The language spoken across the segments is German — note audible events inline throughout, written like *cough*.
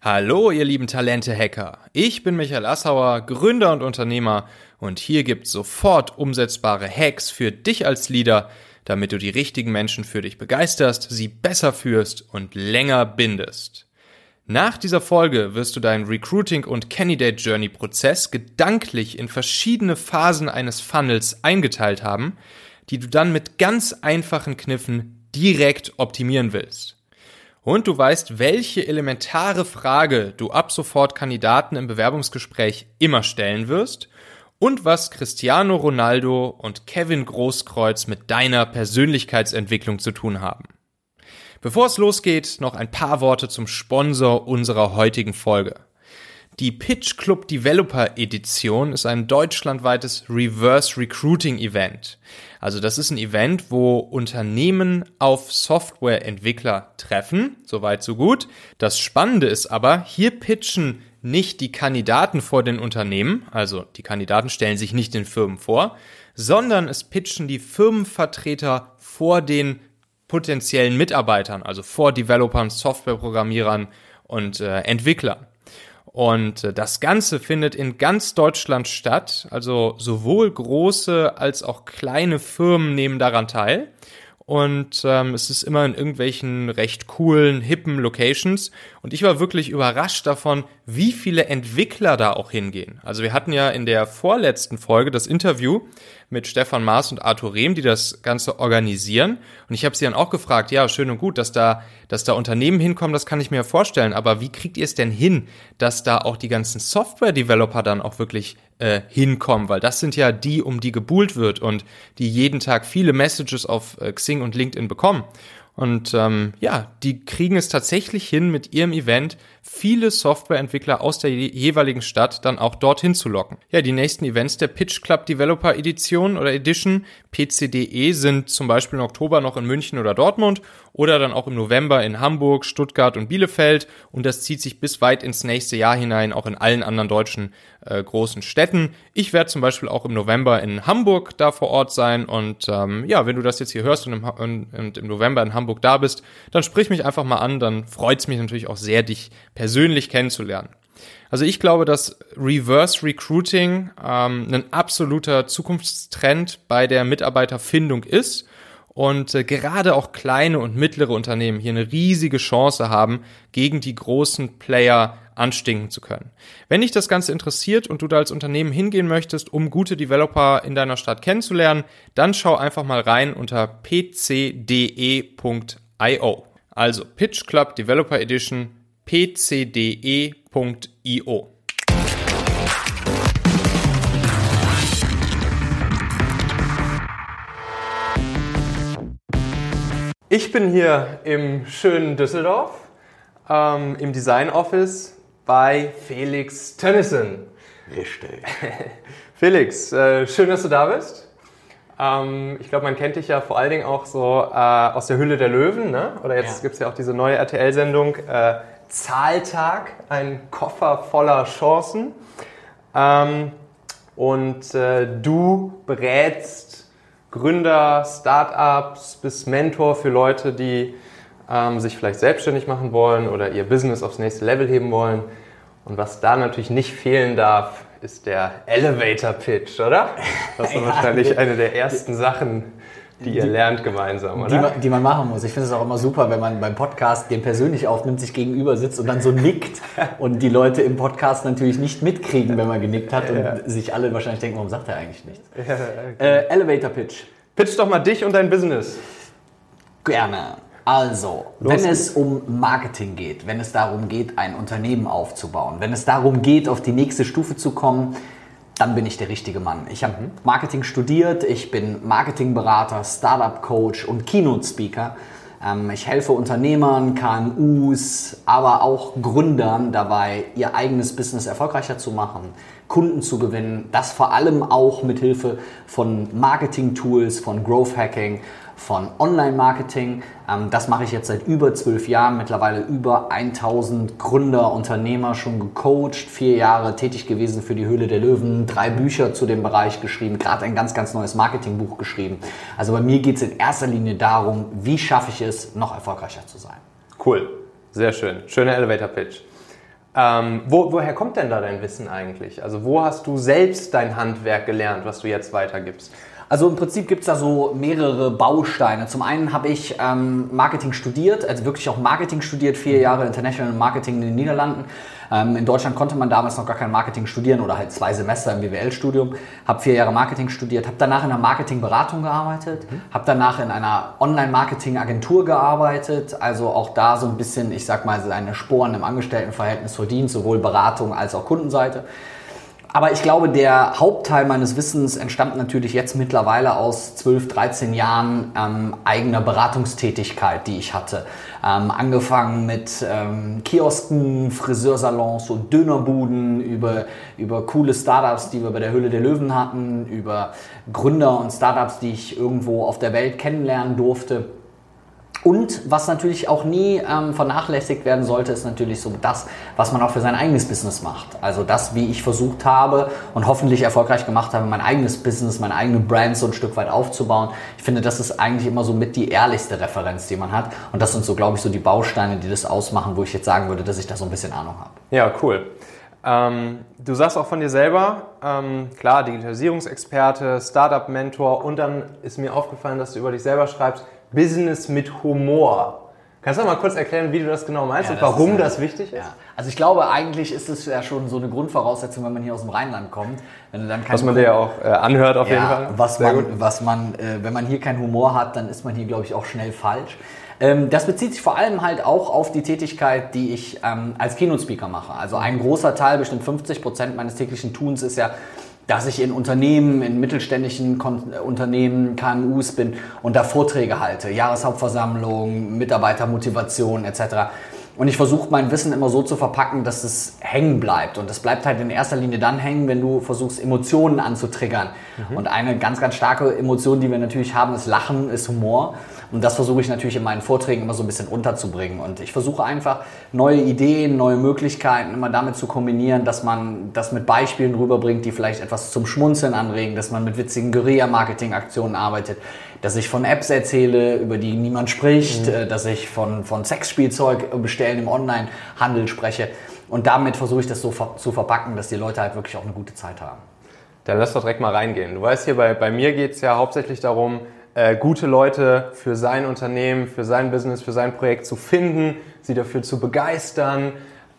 Hallo, ihr lieben Talente-Hacker. Ich bin Michael Assauer, Gründer und Unternehmer und hier gibt's sofort umsetzbare Hacks für dich als Leader, damit du die richtigen Menschen für dich begeisterst, sie besser führst und länger bindest. Nach dieser Folge wirst du deinen Recruiting- und Candidate Journey-Prozess gedanklich in verschiedene Phasen eines Funnels eingeteilt haben, die du dann mit ganz einfachen Kniffen direkt optimieren willst. Und du weißt, welche elementare Frage du ab sofort Kandidaten im Bewerbungsgespräch immer stellen wirst und was Cristiano Ronaldo und Kevin Großkreuz mit deiner Persönlichkeitsentwicklung zu tun haben. Bevor es losgeht, noch ein paar Worte zum Sponsor unserer heutigen Folge. Die Pitch Club Developer Edition ist ein deutschlandweites Reverse Recruiting Event. Also das ist ein Event, wo Unternehmen auf Softwareentwickler treffen. Soweit so gut. Das Spannende ist aber, hier pitchen nicht die Kandidaten vor den Unternehmen, also die Kandidaten stellen sich nicht den Firmen vor, sondern es pitchen die Firmenvertreter vor den potenziellen Mitarbeitern, also vor Developern, Softwareprogrammierern und äh, Entwicklern. Und äh, das Ganze findet in ganz Deutschland statt. Also sowohl große als auch kleine Firmen nehmen daran teil und ähm, es ist immer in irgendwelchen recht coolen, hippen Locations. Und ich war wirklich überrascht davon, wie viele Entwickler da auch hingehen. Also wir hatten ja in der vorletzten Folge das Interview mit Stefan Maas und Arthur Rehm, die das Ganze organisieren. Und ich habe sie dann auch gefragt, ja, schön und gut, dass da, dass da Unternehmen hinkommen, das kann ich mir vorstellen. Aber wie kriegt ihr es denn hin, dass da auch die ganzen Software-Developer dann auch wirklich äh, hinkommen, weil das sind ja die, um die gebuhlt wird und die jeden Tag viele Messages auf äh, Xing und LinkedIn bekommen. Und ähm, ja, die kriegen es tatsächlich hin, mit ihrem Event viele Softwareentwickler aus der jeweiligen Stadt dann auch dorthin zu locken. Ja, die nächsten Events der Pitch Club Developer Edition oder Edition PCDE sind zum Beispiel im Oktober noch in München oder Dortmund oder dann auch im November in Hamburg, Stuttgart und Bielefeld und das zieht sich bis weit ins nächste Jahr hinein auch in allen anderen deutschen äh, großen Städten. Ich werde zum Beispiel auch im November in Hamburg da vor Ort sein und ähm, ja, wenn du das jetzt hier hörst und im, und, und im November in Hamburg da bist, dann sprich mich einfach mal an, dann freut es mich natürlich auch sehr, dich persönlich kennenzulernen. Also ich glaube, dass Reverse Recruiting ähm, ein absoluter Zukunftstrend bei der Mitarbeiterfindung ist und äh, gerade auch kleine und mittlere Unternehmen hier eine riesige Chance haben, gegen die großen Player anstinken zu können. Wenn dich das Ganze interessiert und du da als Unternehmen hingehen möchtest, um gute Developer in deiner Stadt kennenzulernen, dann schau einfach mal rein unter pcde.io. Also Pitch Club Developer Edition pcde.io. Ich bin hier im schönen Düsseldorf, ähm, im Design Office bei Felix Tönnissen. Richtig. *laughs* Felix, äh, schön, dass du da bist. Ähm, ich glaube, man kennt dich ja vor allen Dingen auch so äh, aus der Hülle der Löwen, ne? Oder jetzt ja. gibt es ja auch diese neue RTL-Sendung äh, Zahltag, ein Koffer voller Chancen. Ähm, und äh, du berätst Gründer, Startups, bist Mentor für Leute, die ähm, sich vielleicht selbstständig machen wollen oder ihr Business aufs nächste Level heben wollen. Und was da natürlich nicht fehlen darf, ist der Elevator Pitch, oder? *laughs* Das ist ja, wahrscheinlich eine der ersten Sachen, die ihr die, lernt gemeinsam, oder? Die man, die man machen muss. Ich finde es auch immer super, wenn man beim Podcast den persönlich aufnimmt, sich gegenüber sitzt und dann so nickt *laughs* und die Leute im Podcast natürlich nicht mitkriegen, wenn man genickt hat und ja. sich alle wahrscheinlich denken, warum sagt er eigentlich nichts? Ja, okay. äh, Elevator Pitch. Pitch doch mal dich und dein Business. Gerne. Also, Los wenn es um Marketing geht, wenn es darum geht, ein Unternehmen aufzubauen, wenn es darum geht, auf die nächste Stufe zu kommen, dann bin ich der richtige Mann. Ich habe mhm. Marketing studiert, ich bin Marketingberater, Startup-Coach und Keynote-Speaker. Ähm, ich helfe Unternehmern, KMUs, aber auch Gründern dabei, ihr eigenes Business erfolgreicher zu machen, Kunden zu gewinnen. Das vor allem auch mit Hilfe von Marketing-Tools, von Growth Hacking von Online-Marketing. Ähm, das mache ich jetzt seit über zwölf Jahren, mittlerweile über 1000 Gründer, Unternehmer schon gecoacht, vier Jahre tätig gewesen für die Höhle der Löwen, drei Bücher zu dem Bereich geschrieben, gerade ein ganz, ganz neues Marketingbuch geschrieben. Also bei mir geht es in erster Linie darum, wie schaffe ich es, noch erfolgreicher zu sein. Cool, sehr schön. Schöner Elevator-Pitch. Ähm, wo, woher kommt denn da dein Wissen eigentlich? Also wo hast du selbst dein Handwerk gelernt, was du jetzt weitergibst? Also im Prinzip gibt es da so mehrere Bausteine. Zum einen habe ich ähm, Marketing studiert, also wirklich auch Marketing studiert, vier Jahre International Marketing in den Niederlanden. Ähm, in Deutschland konnte man damals noch gar kein Marketing studieren oder halt zwei Semester im BWL-Studium. Habe vier Jahre Marketing studiert, habe danach in einer Marketingberatung gearbeitet, mhm. habe danach in einer Online-Marketing-Agentur gearbeitet, also auch da so ein bisschen, ich sag mal, seine Sporen im Angestelltenverhältnis verdient, sowohl Beratung als auch Kundenseite. Aber ich glaube, der Hauptteil meines Wissens entstammt natürlich jetzt mittlerweile aus 12, 13 Jahren ähm, eigener Beratungstätigkeit, die ich hatte. Ähm, angefangen mit ähm, Kiosken, Friseursalons und Dönerbuden, über, über coole Startups, die wir bei der Höhle der Löwen hatten, über Gründer und Startups, die ich irgendwo auf der Welt kennenlernen durfte. Und was natürlich auch nie ähm, vernachlässigt werden sollte, ist natürlich so das, was man auch für sein eigenes Business macht. Also das, wie ich versucht habe und hoffentlich erfolgreich gemacht habe, mein eigenes Business, meine eigene Brand so ein Stück weit aufzubauen. Ich finde, das ist eigentlich immer so mit die ehrlichste Referenz, die man hat. Und das sind so, glaube ich, so die Bausteine, die das ausmachen, wo ich jetzt sagen würde, dass ich da so ein bisschen Ahnung habe. Ja, cool. Ähm, du sagst auch von dir selber, ähm, klar, Digitalisierungsexperte, Startup-Mentor und dann ist mir aufgefallen, dass du über dich selber schreibst, Business mit Humor. Kannst du mal kurz erklären, wie du das genau meinst ja, und warum ist, das wichtig ist? Ja. Also ich glaube, eigentlich ist es ja schon so eine Grundvoraussetzung, wenn man hier aus dem Rheinland kommt. Wenn du dann was man dir ja auch äh, anhört auf ja, jeden Fall. Was man, was man äh, wenn man hier keinen Humor hat, dann ist man hier, glaube ich, auch schnell falsch. Ähm, das bezieht sich vor allem halt auch auf die Tätigkeit, die ich ähm, als Keynote-Speaker mache. Also ein großer Teil, bestimmt 50 Prozent meines täglichen Tuns ist ja dass ich in Unternehmen, in mittelständischen Kon äh, Unternehmen, KMUs bin und da Vorträge halte, Jahreshauptversammlung, Mitarbeitermotivation etc. Und ich versuche mein Wissen immer so zu verpacken, dass es hängen bleibt. Und das bleibt halt in erster Linie dann hängen, wenn du versuchst, Emotionen anzutriggern. Mhm. Und eine ganz, ganz starke Emotion, die wir natürlich haben, ist Lachen, ist Humor. Und das versuche ich natürlich in meinen Vorträgen immer so ein bisschen unterzubringen. Und ich versuche einfach neue Ideen, neue Möglichkeiten immer damit zu kombinieren, dass man das mit Beispielen rüberbringt, die vielleicht etwas zum Schmunzeln anregen, dass man mit witzigen Guerilla-Marketing-Aktionen arbeitet, dass ich von Apps erzähle, über die niemand spricht, mhm. Äh, dass ich von, von Sexspielzeug bestellen im Online-Handel spreche. Und damit versuche ich das so zu verpacken, dass die Leute halt wirklich auch eine gute Zeit haben. Dann lass doch direkt mal reingehen. Du weißt hier, bei, bei mir geht es ja hauptsächlich darum, äh, gute Leute für sein Unternehmen, für sein Business, für sein Projekt zu finden, sie dafür zu begeistern,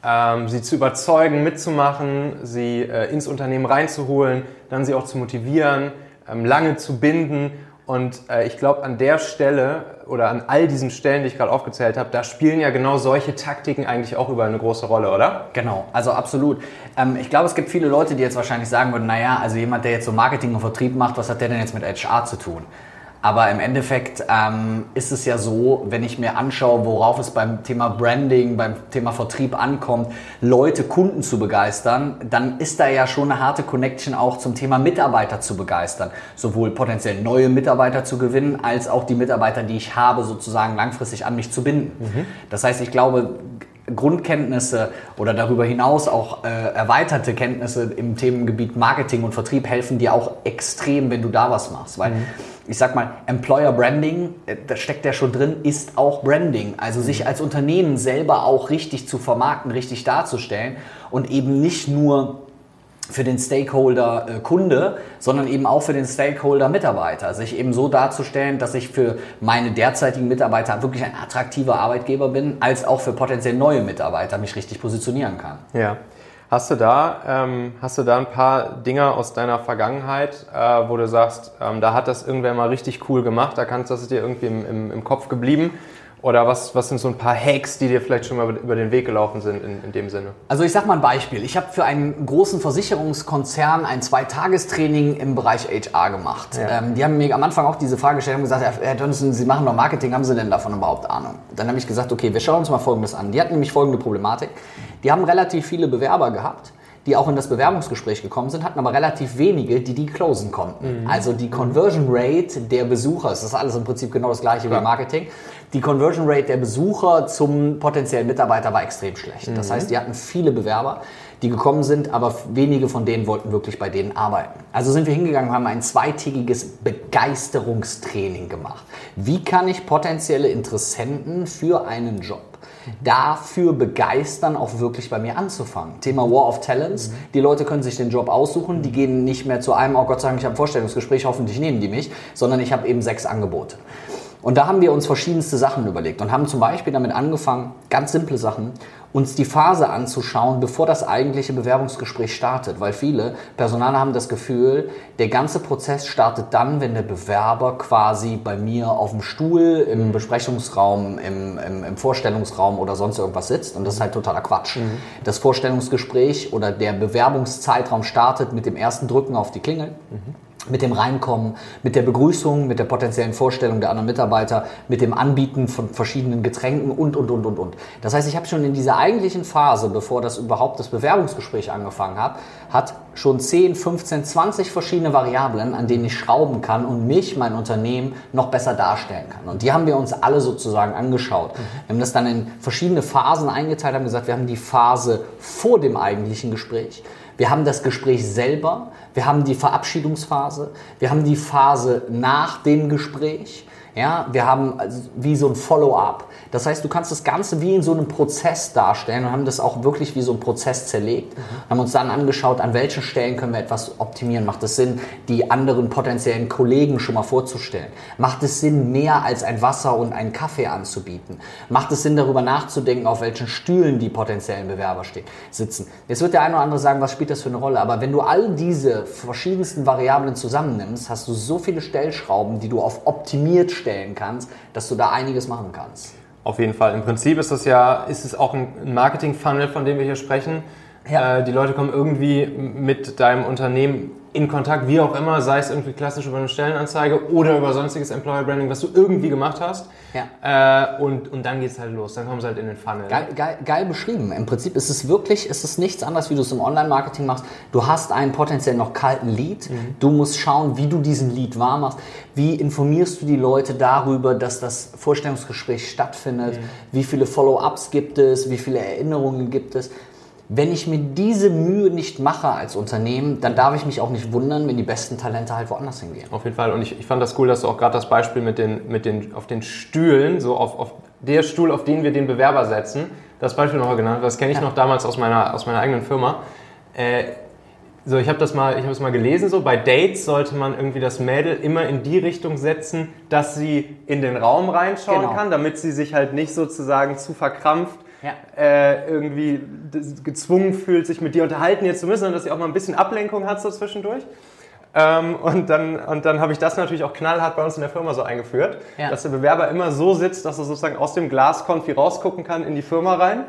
ähm, sie zu überzeugen, mitzumachen, sie äh, ins Unternehmen reinzuholen, dann sie auch zu motivieren, ähm, lange zu binden. Und äh, ich glaube, an der Stelle oder an all diesen Stellen, die ich gerade aufgezählt habe, da spielen ja genau solche Taktiken eigentlich auch über eine große Rolle, oder? Genau, also absolut. Ähm, ich glaube, es gibt viele Leute, die jetzt wahrscheinlich sagen würden, naja, also jemand, der jetzt so Marketing und Vertrieb macht, was hat der denn jetzt mit HR zu tun? Aber im Endeffekt ähm, ist es ja so, wenn ich mir anschaue, worauf es beim Thema Branding, beim Thema Vertrieb ankommt, Leute, Kunden zu begeistern, dann ist da ja schon eine harte Connection auch zum Thema Mitarbeiter zu begeistern. Sowohl potenziell neue Mitarbeiter zu gewinnen, als auch die Mitarbeiter, die ich habe, sozusagen langfristig an mich zu binden. Mhm. Das heißt, ich glaube, Grundkenntnisse oder darüber hinaus auch äh, erweiterte Kenntnisse im Themengebiet Marketing und Vertrieb helfen dir auch extrem, wenn du da was machst. Weil mhm ich sag mal, Employer Branding, äh, da steckt ja schon drin, ist auch Branding. Also sich als Unternehmen selber auch richtig zu vermarkten, richtig darzustellen und eben nicht nur für den Stakeholder äh, Kunde, sondern eben auch für den Stakeholder Mitarbeiter. Sich eben so darzustellen, dass ich für meine derzeitigen Mitarbeiter wirklich ein attraktiver Arbeitgeber bin, als auch für potenziell neue Mitarbeiter mich richtig positionieren kann. Ja. Hast du da, ähm, hast du da ein paar Dinge aus deiner Vergangenheit, äh, wo du sagst, ähm, da hat das irgendwer mal richtig cool gemacht, da kannst das ist dir irgendwie im, im, im Kopf geblieben? Oder was, was sind so ein paar Hacks, die dir vielleicht schon mal über den Weg gelaufen sind in, in dem Sinne? Also ich sag mal ein Beispiel. Ich habe für einen großen Versicherungskonzern ein Zweitagestraining im Bereich HR gemacht. Ja. Ähm, die haben mir am Anfang auch diese Frage gestellt und gesagt, Herr Dönnissen, Sie machen doch Marketing, haben Sie denn davon überhaupt Ahnung? Dann habe ich gesagt, okay, wir schauen uns mal Folgendes an. Die hatten nämlich folgende Problematik. Die haben relativ viele Bewerber gehabt die auch in das Bewerbungsgespräch gekommen sind, hatten aber relativ wenige, die die closen konnten. Mhm. Also die Conversion Rate der Besucher, das ist alles im Prinzip genau das gleiche ja. wie Marketing, die Conversion Rate der Besucher zum potenziellen Mitarbeiter war extrem schlecht. Mhm. Das heißt, die hatten viele Bewerber, die gekommen sind, aber wenige von denen wollten wirklich bei denen arbeiten. Also sind wir hingegangen und haben ein zweitägiges Begeisterungstraining gemacht. Wie kann ich potenzielle Interessenten für einen Job dafür begeistern, auch wirklich bei mir anzufangen. Thema War of Talents. Die Leute können sich den Job aussuchen, die gehen nicht mehr zu einem, oh Gott sei Dank, ich habe ein Vorstellungsgespräch, hoffentlich nehmen die mich, sondern ich habe eben sechs Angebote. Und da haben wir uns verschiedenste Sachen überlegt und haben zum Beispiel damit angefangen, ganz simple Sachen, uns die Phase anzuschauen, bevor das eigentliche Bewerbungsgespräch startet. Weil viele Personale haben das Gefühl, der ganze Prozess startet dann, wenn der Bewerber quasi bei mir auf dem Stuhl, im Besprechungsraum, im, im, im Vorstellungsraum oder sonst irgendwas sitzt. Und das ist halt totaler Quatsch. Mhm. Das Vorstellungsgespräch oder der Bewerbungszeitraum startet mit dem ersten Drücken auf die Klingel. Mhm mit dem Reinkommen, mit der Begrüßung, mit der potenziellen Vorstellung der anderen Mitarbeiter, mit dem Anbieten von verschiedenen Getränken und, und, und, und, und. Das heißt, ich habe schon in dieser eigentlichen Phase, bevor das überhaupt das Bewerbungsgespräch angefangen hat, hat schon 10, 15, 20 verschiedene Variablen, an denen ich schrauben kann und mich, mein Unternehmen, noch besser darstellen kann. Und die haben wir uns alle sozusagen angeschaut. Mhm. Wir haben das dann in verschiedene Phasen eingeteilt, haben gesagt, wir haben die Phase vor dem eigentlichen Gespräch, wir haben das Gespräch selber, wir haben die Verabschiedungsphase, wir haben die Phase nach dem Gespräch, ja, wir haben also wie so ein Follow-up. Das heißt, du kannst das Ganze wie in so einem Prozess darstellen und haben das auch wirklich wie so ein Prozess zerlegt. Mhm. Haben uns dann angeschaut, an welchen Stellen können wir etwas optimieren. Macht es Sinn, die anderen potenziellen Kollegen schon mal vorzustellen? Macht es Sinn, mehr als ein Wasser und einen Kaffee anzubieten? Macht es Sinn, darüber nachzudenken, auf welchen Stühlen die potenziellen Bewerber stehen, sitzen? Jetzt wird der eine oder andere sagen, was spielt das für eine Rolle? Aber wenn du all diese verschiedensten Variablen zusammennimmst, hast du so viele Stellschrauben, die du auf optimiert stellen kannst, dass du da einiges machen kannst. Auf jeden Fall. Im Prinzip ist das ja, ist es auch ein Marketing-Funnel, von dem wir hier sprechen. Ja. Äh, die Leute kommen irgendwie mit deinem Unternehmen in Kontakt, wie auch immer, sei es irgendwie klassisch über eine Stellenanzeige oder über sonstiges Employer Branding, was du irgendwie gemacht hast. Ja. Äh, und, und dann es halt los, dann kommen sie halt in den Funnel. Geil, geil, geil beschrieben. Im Prinzip ist es wirklich, ist es nichts anderes, wie du es im Online-Marketing machst. Du hast einen potenziell noch kalten Lead. Mhm. Du musst schauen, wie du diesen Lead warm machst. Wie informierst du die Leute darüber, dass das Vorstellungsgespräch stattfindet? Mhm. Wie viele Follow-ups gibt es? Wie viele Erinnerungen gibt es? Wenn ich mir diese Mühe nicht mache als Unternehmen, dann darf ich mich auch nicht wundern, wenn die besten Talente halt woanders hingehen. Auf jeden Fall. Und ich, ich fand das cool, dass du auch gerade das Beispiel mit den, mit den, auf den Stühlen, so auf, auf der Stuhl, auf den wir den Bewerber setzen, das Beispiel nochmal genannt. Das kenne ich ja. noch damals aus meiner, aus meiner eigenen Firma. Äh, so, ich habe das mal, ich habe es mal gelesen. So bei Dates sollte man irgendwie das Mädel immer in die Richtung setzen, dass sie in den Raum reinschauen genau. kann, damit sie sich halt nicht sozusagen zu verkrampft ja. äh, irgendwie gezwungen fühlt, sich mit dir unterhalten jetzt zu müssen, sondern dass sie auch mal ein bisschen Ablenkung hat so zwischendurch. Ähm, und dann, und dann habe ich das natürlich auch knallhart bei uns in der Firma so eingeführt, ja. dass der Bewerber immer so sitzt, dass er sozusagen aus dem Glaskonfi rausgucken kann in die Firma rein.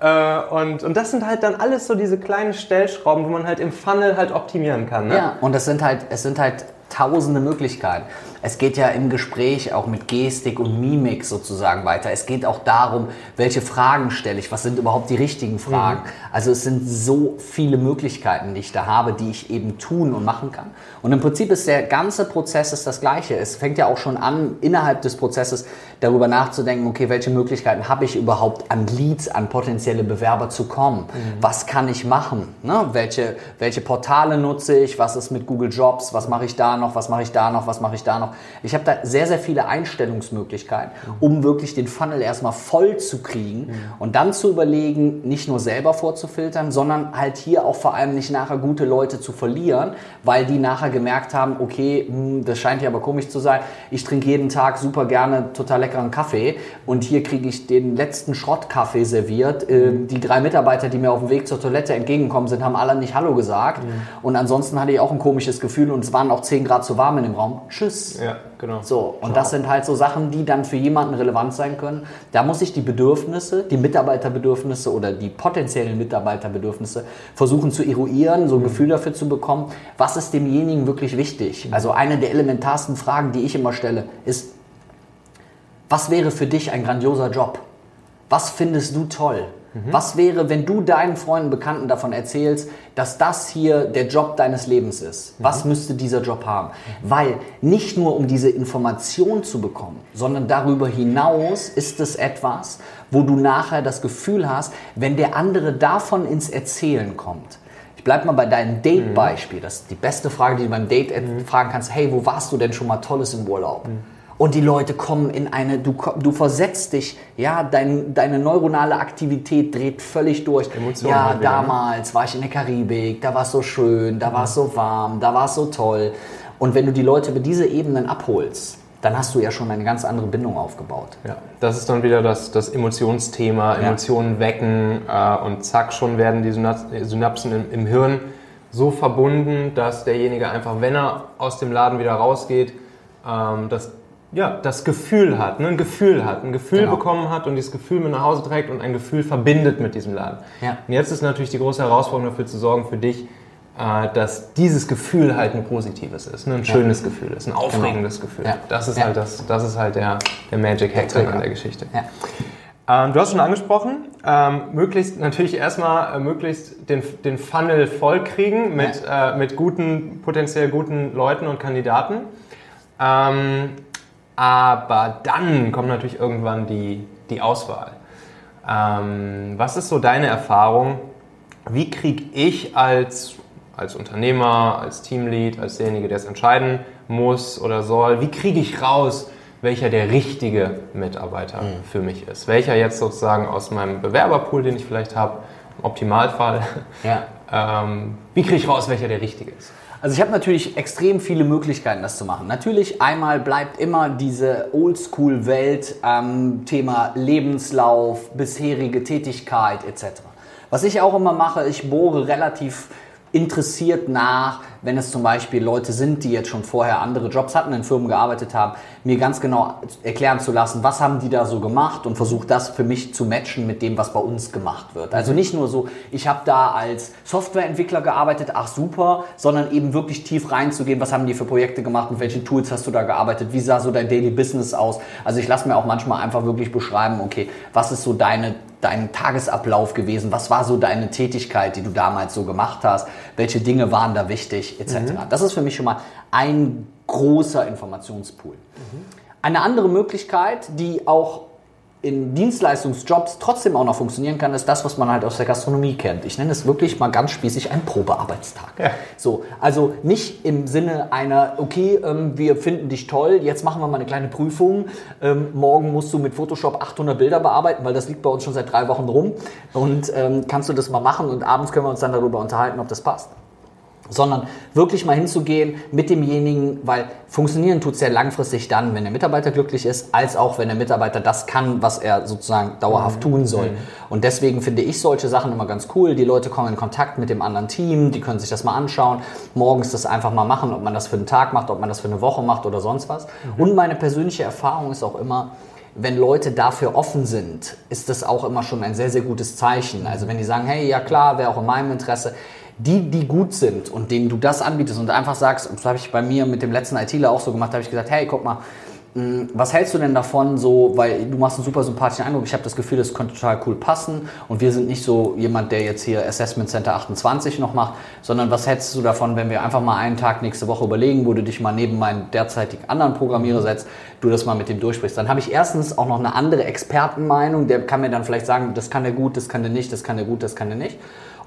Äh, und, und das sind halt dann alles so diese kleinen Stellschrauben, wo man halt im Funnel halt optimieren kann. Ne? Ja, und das sind halt, es sind halt tausende Möglichkeiten. Es geht ja im Gespräch auch mit Gestik und Mimik sozusagen weiter. Es geht auch darum, welche Fragen stelle ich, was sind überhaupt die richtigen Fragen. Mhm. Also es sind so viele Möglichkeiten, die ich da habe, die ich eben tun und machen kann. Und im Prinzip ist der ganze Prozess ist das gleiche. Es fängt ja auch schon an, innerhalb des Prozesses darüber nachzudenken, okay, welche Möglichkeiten habe ich überhaupt an Leads, an potenzielle Bewerber zu kommen? Mhm. Was kann ich machen? Ne? Welche, welche Portale nutze ich? Was ist mit Google Jobs? Was mache ich da noch? Was mache ich da noch? Was mache ich da noch? Ich habe da sehr, sehr viele Einstellungsmöglichkeiten, um wirklich den Funnel erstmal voll zu kriegen und dann zu überlegen, nicht nur selber vorzufiltern, sondern halt hier auch vor allem nicht nachher gute Leute zu verlieren, weil die nachher gemerkt haben, okay, hm, das scheint hier aber komisch zu sein. Ich trinke jeden Tag super gerne total leckeren Kaffee und hier kriege ich den letzten Schrottkaffee serviert. Ähm, die drei Mitarbeiter, die mir auf dem Weg zur Toilette entgegengekommen sind, haben alle nicht Hallo gesagt. Und ansonsten hatte ich auch ein komisches Gefühl und es waren auch 10 Grad zu warm in dem Raum. Tschüss. Ja. Genau. So, und das sind halt so Sachen, die dann für jemanden relevant sein können. Da muss ich die Bedürfnisse, die Mitarbeiterbedürfnisse oder die potenziellen Mitarbeiterbedürfnisse versuchen zu eruieren, so ein mhm. Gefühl dafür zu bekommen, was ist demjenigen wirklich wichtig. Mhm. Also eine der elementarsten Fragen, die ich immer stelle, ist, was wäre für dich ein grandioser Job? Was findest du toll? Mhm. Was wäre, wenn du deinen Freunden, Bekannten davon erzählst, dass das hier der Job deines Lebens ist? Mhm. Was müsste dieser Job haben? Mhm. Weil nicht nur um diese Information zu bekommen, sondern darüber hinaus ist es etwas, wo du nachher das Gefühl hast, wenn der andere davon ins Erzählen kommt. Ich bleib mal bei deinem Date-Beispiel. Das ist die beste Frage, die du beim Date mhm. fragen kannst. Hey, wo warst du denn schon mal Tolles im Urlaub? Mhm. Und die Leute kommen in eine, du, du versetzt dich, ja, dein, deine neuronale Aktivität dreht völlig durch. Emotionen ja, halt wieder, ne? damals ne? war ich in der Karibik, da war es so schön, da war es so warm, da war es so toll. Und wenn du die Leute über diese Ebenen abholst, dann hast du ja schon eine ganz andere Bindung aufgebaut. Ja, das ist dann wieder das, das Emotionsthema, Emotionen ja. wecken äh, und zack, schon werden die Synapsen im, im Hirn so verbunden, dass derjenige einfach, wenn er aus dem Laden wieder rausgeht, ähm, das ja, das Gefühl hat, ne? ein Gefühl hat, ein Gefühl genau. bekommen hat und dieses Gefühl mit nach Hause trägt und ein Gefühl verbindet mit diesem Laden. Ja. Und jetzt ist natürlich die große Herausforderung dafür zu sorgen für dich, äh, dass dieses Gefühl halt ein positives ist, ne? ein schönes ja. Gefühl ist, ein genau. aufregendes genau. Gefühl. Ja. Das ist halt, das, das ist halt der, der Magic Hack an der Geschichte. Ähm, du hast schon angesprochen, ähm, möglichst natürlich erstmal äh, möglichst den, den Funnel vollkriegen mit, äh, mit guten, potenziell guten Leuten und Kandidaten. Ähm, aber dann kommt natürlich irgendwann die, die Auswahl. Ähm, was ist so deine Erfahrung? Wie kriege ich als, als Unternehmer, als Teamlead, als derjenige, der es entscheiden muss oder soll, wie kriege ich raus, welcher der richtige Mitarbeiter mhm. für mich ist? Welcher jetzt sozusagen aus meinem Bewerberpool, den ich vielleicht habe, im Optimalfall, ja. *laughs* ähm, wie kriege ich raus, welcher der richtige ist? Also ich habe natürlich extrem viele Möglichkeiten, das zu machen. Natürlich einmal bleibt immer diese Oldschool-Welt ähm, Thema Lebenslauf, bisherige Tätigkeit etc. Was ich auch immer mache, ich bohre relativ interessiert nach, wenn es zum Beispiel Leute sind, die jetzt schon vorher andere Jobs hatten, in Firmen gearbeitet haben, mir ganz genau erklären zu lassen, was haben die da so gemacht und versuche das für mich zu matchen mit dem, was bei uns gemacht wird. Also nicht nur so, ich habe da als Softwareentwickler gearbeitet, ach super, sondern eben wirklich tief reinzugehen, was haben die für Projekte gemacht, mit welchen Tools hast du da gearbeitet, wie sah so dein Daily Business aus. Also ich lasse mir auch manchmal einfach wirklich beschreiben, okay, was ist so deine dein Tagesablauf gewesen? Was war so deine Tätigkeit, die du damals so gemacht hast? Welche Dinge waren da wichtig, etc. Mhm. Das ist für mich schon mal ein großer Informationspool. Mhm. Eine andere Möglichkeit, die auch in Dienstleistungsjobs trotzdem auch noch funktionieren kann, ist das, was man halt aus der Gastronomie kennt. Ich nenne es wirklich mal ganz spießig ein Probearbeitstag. Ja. So, also nicht im Sinne einer, okay, ähm, wir finden dich toll, jetzt machen wir mal eine kleine Prüfung. Ähm, morgen musst du mit Photoshop 800 Bilder bearbeiten, weil das liegt bei uns schon seit drei Wochen rum. Und ähm, kannst du das mal machen und abends können wir uns dann darüber unterhalten, ob das passt sondern wirklich mal hinzugehen mit demjenigen, weil funktionieren tut es ja langfristig dann, wenn der Mitarbeiter glücklich ist, als auch wenn der Mitarbeiter das kann, was er sozusagen dauerhaft mhm. tun soll. Mhm. Und deswegen finde ich solche Sachen immer ganz cool. Die Leute kommen in Kontakt mit dem anderen Team, die können sich das mal anschauen, morgens das einfach mal machen, ob man das für einen Tag macht, ob man das für eine Woche macht oder sonst was. Mhm. Und meine persönliche Erfahrung ist auch immer, wenn Leute dafür offen sind, ist das auch immer schon ein sehr, sehr gutes Zeichen. Also wenn die sagen, hey, ja klar, wäre auch in meinem Interesse, die, die gut sind und denen du das anbietest und einfach sagst, das habe ich bei mir mit dem letzten ITler auch so gemacht, habe ich gesagt, hey, guck mal, hm, was hältst du denn davon so, weil du machst einen super sympathischen Eindruck, ich habe das Gefühl, das könnte total cool passen und wir sind nicht so jemand, der jetzt hier Assessment Center 28 noch macht, sondern was hältst du davon, wenn wir einfach mal einen Tag nächste Woche überlegen, wo du dich mal neben meinen derzeitigen anderen Programmierer setzt, du das mal mit dem durchsprichst. Dann habe ich erstens auch noch eine andere Expertenmeinung, der kann mir dann vielleicht sagen, das kann der gut, das kann der nicht, das kann der gut, das kann der nicht.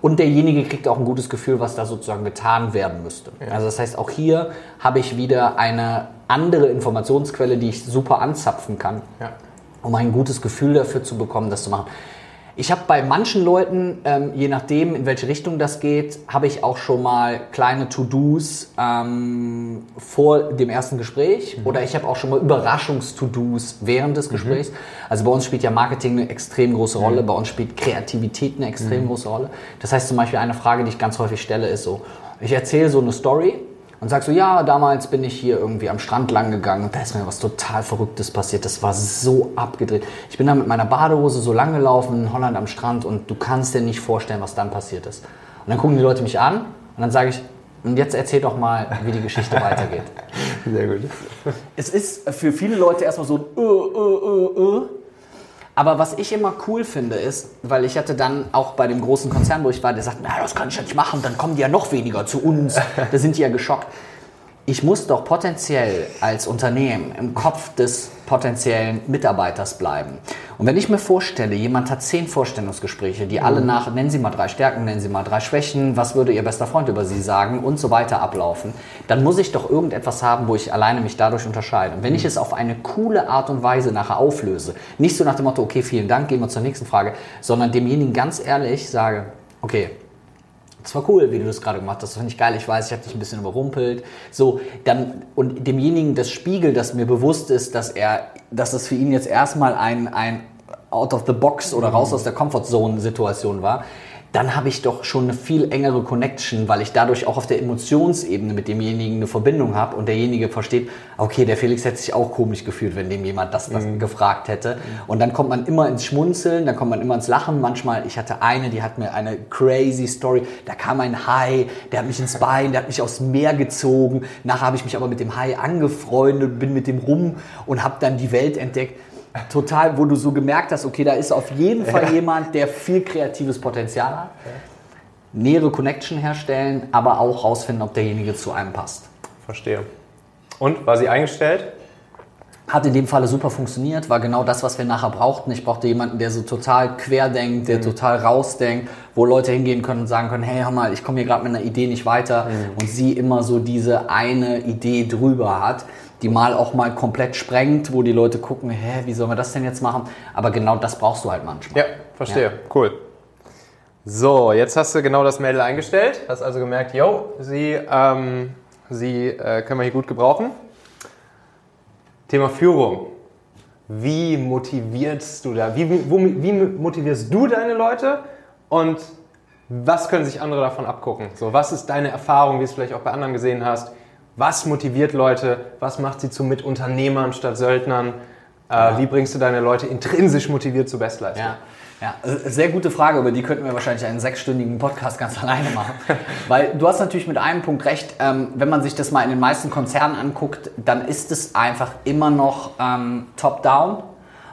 Und derjenige kriegt auch ein gutes Gefühl, was da sozusagen getan werden müsste. Ja. Also das heißt, auch hier habe ich wieder eine andere Informationsquelle, die ich super anzapfen kann, ja. um ein gutes Gefühl dafür zu bekommen, das zu machen. Ich habe bei manchen Leuten, ähm, je nachdem, in welche Richtung das geht, habe ich auch schon mal kleine To-Dos ähm, vor dem ersten Gespräch mhm. oder ich habe auch schon mal Überraschungs-To-Dos während des mhm. Gesprächs. Mhm. Also bei uns spielt ja Marketing eine extrem große Rolle, mhm. bei uns spielt Kreativität eine extrem mhm. große Rolle. Das heißt zum Beispiel eine Frage, die ich ganz häufig stelle, ist so, ich erzähle so eine Story und sagst so, ja, damals bin ich hier irgendwie am Strand lang gegangen und da ist mir was total Verrücktes passiert. Das war so abgedreht. Ich bin da mit meiner Badehose so lang gelaufen in Holland am Strand und du kannst dir nicht vorstellen, was dann passiert ist. Und dann gucken die Leute mich an und dann sage ich, und jetzt erzähl doch mal, wie die Geschichte *laughs* weitergeht. Sehr gut. Es ist für viele Leute erstmal so ein äh, äh, äh, äh. Aber was ich immer cool finde, ist, weil ich hatte dann auch bei dem großen Konzern, wo ich war, der sagt, na, das kann ich ja nicht machen, dann kommen die ja noch weniger zu uns. Da sind die ja geschockt. Ich muss doch potenziell als Unternehmen im Kopf des potenziellen Mitarbeiters bleiben. Und wenn ich mir vorstelle, jemand hat zehn Vorstellungsgespräche, die alle nach, nennen Sie mal drei Stärken, nennen Sie mal drei Schwächen, was würde Ihr bester Freund über Sie sagen und so weiter ablaufen, dann muss ich doch irgendetwas haben, wo ich alleine mich dadurch unterscheide. Und wenn ich es auf eine coole Art und Weise nachher auflöse, nicht so nach dem Motto, okay, vielen Dank, gehen wir zur nächsten Frage, sondern demjenigen ganz ehrlich sage, okay, das war cool, wie du das gerade gemacht hast. Das finde ich geil. Ich weiß, ich habe dich ein bisschen überrumpelt. So, dann, und demjenigen das Spiegel, dass mir bewusst ist, dass er, dass es für ihn jetzt erstmal ein, ein out of the box oder raus aus der Comfortzone Situation war, dann habe ich doch schon eine viel engere Connection, weil ich dadurch auch auf der Emotionsebene mit demjenigen eine Verbindung habe und derjenige versteht, okay, der Felix hätte sich auch komisch gefühlt, wenn dem jemand das, das mhm. gefragt hätte. Und dann kommt man immer ins Schmunzeln, dann kommt man immer ins Lachen. Manchmal, ich hatte eine, die hat mir eine crazy Story, da kam ein Hai, der hat mich ins Bein, der hat mich aufs Meer gezogen. Nachher habe ich mich aber mit dem Hai angefreundet, bin mit dem rum und habe dann die Welt entdeckt total, wo du so gemerkt hast, okay, da ist auf jeden Fall ja. jemand, der viel kreatives Potenzial hat. Nähere Connection herstellen, aber auch rausfinden, ob derjenige zu einem passt. Verstehe. Und war sie eingestellt? Hat in dem Falle super funktioniert, war genau das, was wir nachher brauchten. Ich brauchte jemanden, der so total quer denkt, der mhm. total rausdenkt, wo Leute hingehen können und sagen können, hey, hör mal, ich komme hier gerade mit einer Idee nicht weiter. Mhm. Und sie immer so diese eine Idee drüber hat die mal auch mal komplett sprengt, wo die Leute gucken, hä, wie sollen wir das denn jetzt machen? Aber genau das brauchst du halt manchmal. Ja, verstehe. Ja. Cool. So, jetzt hast du genau das Mädel eingestellt, hast also gemerkt, yo, sie, ähm, sie äh, können wir hier gut gebrauchen. Thema Führung. Wie motivierst du da? Wie, wie, wie motivierst du deine Leute und was können sich andere davon abgucken? So, was ist deine Erfahrung, wie du es vielleicht auch bei anderen gesehen hast? Was motiviert Leute? Was macht sie zu Mitunternehmern statt Söldnern? Äh, ja. Wie bringst du deine Leute intrinsisch motiviert zur Bestleistung? Ja. Ja, äh, sehr gute Frage, über die könnten wir wahrscheinlich einen sechsstündigen Podcast ganz *laughs* alleine machen. Weil du hast natürlich mit einem Punkt recht, ähm, wenn man sich das mal in den meisten Konzernen anguckt, dann ist es einfach immer noch ähm, top-down